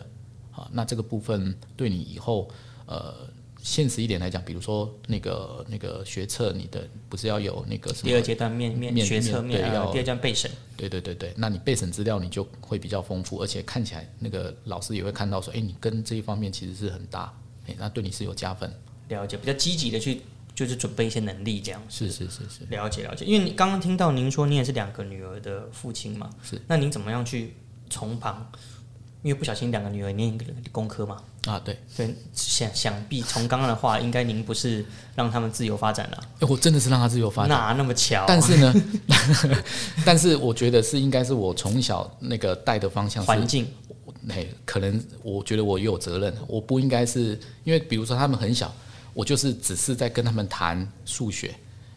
啊，那这个部分对你以后呃现实一点来讲，比如说那个那个学测，你的不是要有那个什么第二阶段面面面学测面呃，面对要第二阶段备审，对对对对，那你备审资料你就会比较丰富，而且看起来那个老师也会看到说，哎，你跟这一方面其实是很搭，哎，那对你是有加分。了解，比较积极的去就是准备一些能力这样。是是是是，了解了解，因为你刚刚听到您说你也是两个女儿的父亲嘛，是，那您怎么样去从旁？因为不小心两个女儿念一个工科嘛，啊，对，对，想想必从刚刚的话，应该您不是让他们自由发展了，哎我真的是让他自由发展。哪那么巧？但是呢，但是我觉得是应该是我从小那个带的方向环境哎，可能我觉得我也有责任，我不应该是因为比如说他们很小，我就是只是在跟他们谈数学，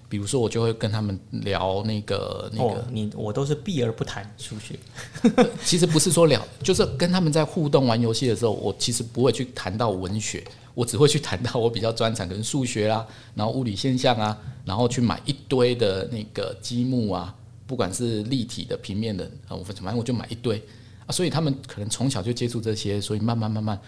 比如说我就会跟他们聊那个那个，哦，你我都是避而不谈数学，其实不是说聊，就是跟他们在互动玩游戏的时候，我其实不会去谈到文学，我只会去谈到我比较专长，可能数学啦，然后物理现象啊，然后去买一堆的那个积木啊，不管是立体的、平面的，啊，我反正我就买一堆。啊，所以他们可能从小就接触这些，所以慢慢慢慢。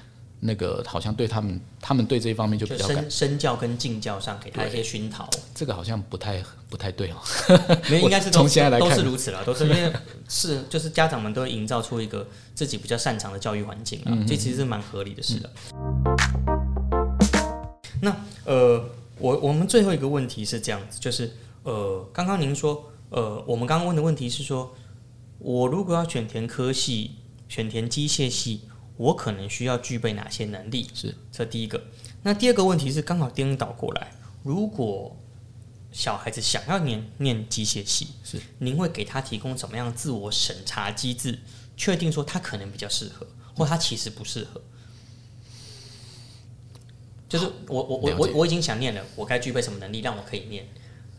那个好像对他们，他们对这一方面就比就较感，身身教跟敬教上给他一些熏陶，这个好像不太不太对哦。没 有应该是都从现在来都是如此了，都是因为是就是家长们都会营造出一个自己比较擅长的教育环境啊，嗯这其实是蛮合理的事的。那呃，我我们最后一个问题是这样子，就是呃，刚刚您说呃，我们刚刚问的问题是说，我如果要选填科系，选填机械系，我可能需要具备哪些能力？是，这第一个。那第二个问题是刚好颠倒过来，如果小孩子想要念念机械系，是您会给他提供怎么样自我审查机制，确定说他可能比较适合，或他其实不适合？就是我我我我我已经想念了，我该具备什么能力让我可以念？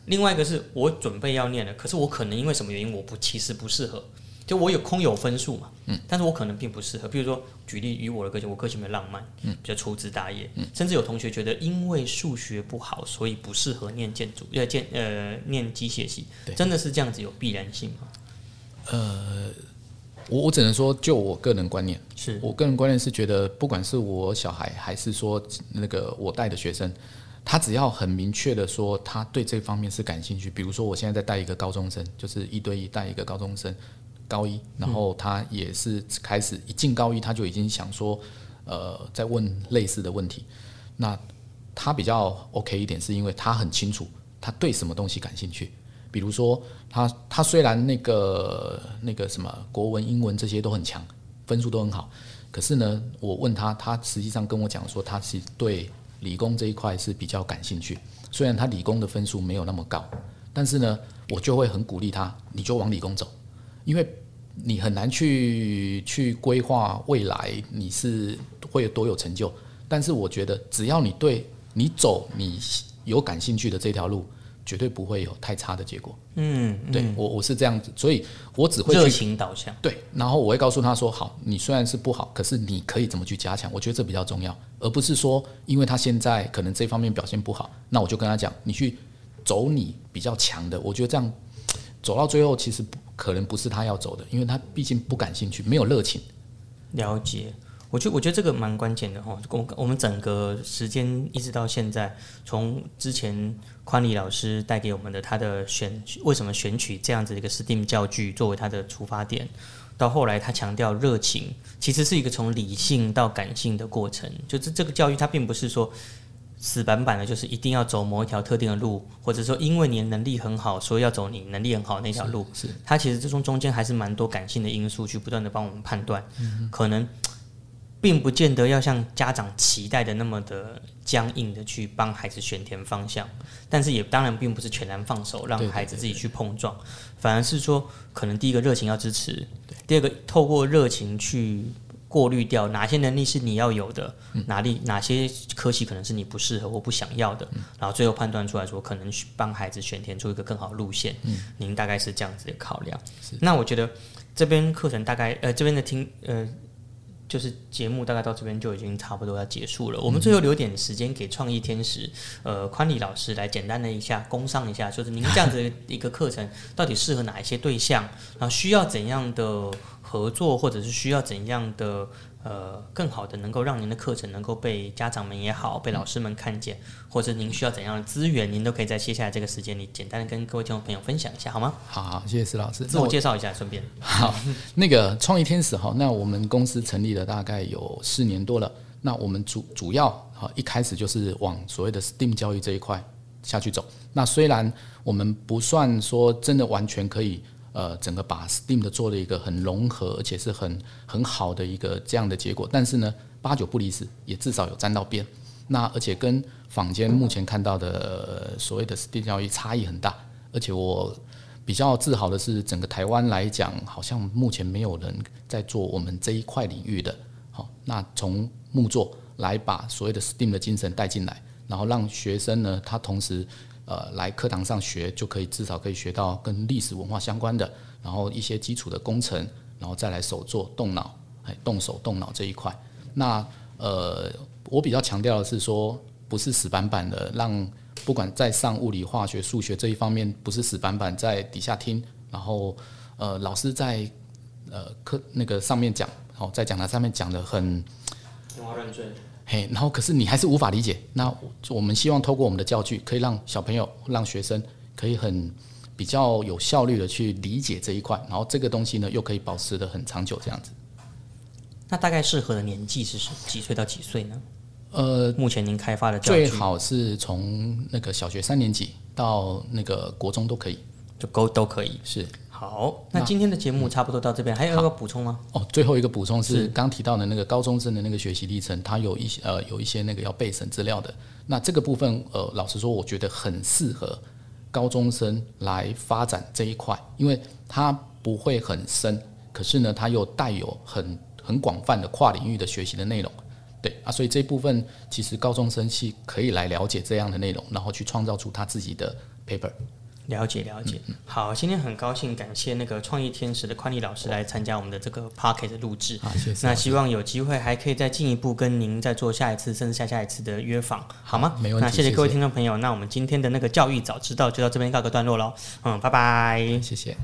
另外一个是我准备要念了，可是我可能因为什么原因我不其实不适合，就我有空有分数嘛，嗯，但是我可能并不适合。比如说举例于我的个性，我个性比较浪漫，嗯，比较粗枝大叶，嗯，甚至有同学觉得因为数学不好，所以不适合念建筑，呃建呃念机械系，真的是这样子有必然性吗？呃我我只能说，就我个人观念，是。我个人观念是觉得，不管是我小孩还是说那个我带的学生，他只要很明确的说他对这方面是感兴趣，比如说我现在在带一个高中生，就是一对一带一个高中生，高一，然后他也是开始一进高一他就已经想说，呃，在问类似的问题，那他比较 OK 一点，是因为他很清楚他对什么东西感兴趣。比如说他他虽然那个那个什么国文、英文这些都很强，分数都很好，可是呢，我问他，他实际上跟我讲说，他是对理工这一块是比较感兴趣。虽然他理工的分数没有那么高，但是呢，我就会很鼓励他，你就往理工走，因为你很难去去规划未来你是会有多有成就。但是我觉得，只要你对你走你有感兴趣的这条路，绝对不会有太差的结果。嗯，对我我是这样子，所以我只会热情导向。对，然后我会告诉他说：好，你虽然是不好，可是你可以怎么去加强？我觉得这比较重要，而不是说因为他现在可能这方面表现不好，那我就跟他讲，你去走你比较强的。我觉得这样走到最后，其实不可能不是他要走的，因为他毕竟不感兴趣，没有热情。了解，我觉得我觉得这个蛮关键的哈。我我们整个时间一直到现在，从之前宽礼老师带给我们的他的选为什么选取这样子一个 STEAM 教具作为他的出发点，到后来他强调热情，其实是一个从理性到感性的过程。就是这个教育，它并不是说死板板的，就是一定要走某一条特定的路，或者说因为你的能力很好，所以要走你能力很好的那条路。是它其实这中中间还是蛮多感性的因素去不断的帮我们判断，可能并不见得要像家长期待的那么的僵硬的去帮孩子选填方向，但是也当然并不是全然放手让孩子自己去碰撞，反而是说可能第一个热情要支持，第二个透过热情去。过滤掉哪些能力是你要有的，哪里哪些科系可能是你不适合或不想要的，然后最后判断出来说，可能帮孩子选填出一个更好的路线。您大概是这样子的考量。那我觉得这边课程大概呃这边的听呃就是节目大概到这边就已经差不多要结束了。我们最后留点时间给创意天使呃宽礼老师来简单的一下工商一下，就是您这样子的一个课程 到底适合哪一些对象，然后需要怎样的合作，或者是需要怎样的。呃，更好的能够让您的课程能够被家长们也好，被老师们看见，或者您需要怎样的资源，您都可以在接下来这个时间里简单的跟各位听众朋友分享一下，好吗？好好，谢谢石老师。自我介绍一下，顺便。好，那个创意天使哈，那我们公司成立了大概有四年多了。那我们主主要哈一开始就是往所谓的 STEAM 教育这一块下去走。那虽然我们不算说真的完全可以呃整个把 STEAM 的做了一个很融合，而且是很很好的一个这样的结果，但是呢八九不离十，也至少有沾到边。那而且跟坊间目前看到的所谓的 STEAM 教育差异很大，而且我比较自豪的是，整个台湾来讲，好像目前没有人在做我们这一块领域的。好，那从木作来把所谓的 STEAM 的精神带进来，然后让学生呢，他同时呃来课堂上学，就可以至少可以学到跟历史文化相关的，然后一些基础的工程，然后再来手做动脑，哎，动手动脑这一块。那呃，我比较强调的是说，不是死板板的让。不管在上物理、化学、数学这一方面，不是死板板在底下听，然后呃老师在呃课那个上面讲，好、在讲台上面讲的很天花乱坠。嘿，然后可是你还是无法理解。那我们希望透过我们的教具，可以让小朋友、让学生可以很比较有效率的去理解这一块，然后这个东西呢又可以保持的很长久，这样子。那大概适合的年纪是几岁到几岁呢？呃，目前您开发的教具最好是从那个小学三年级到那个国中都可以。就都都可以。是好，那今天的节目差不多到这边，还有个补充吗？哦，最后一个补充是刚提到的那个高中生的那个学习历程，它有一些呃有一些那个要备审资料的。那这个部分呃，老实说，我觉得很适合高中生来发展这一块，因为它不会很深，可是呢，它又带有很很广泛的跨领域的学习的内容。对啊，所以这部分其实高中生是可以来了解这样的内容，然后去创造出他自己的 paper。了解了解。好，今天很高兴感谢那个创意天使的宽利老师来参加我们的这个 p o c k e t 录制。好，谢谢。那希望有机会还可以再进一步跟您再做下一次，甚至下下一次的约访，好吗？没问题那谢谢各位听众朋友，那我们今天的那个教育早知道就到这边告个段落喽。嗯，拜拜。谢谢。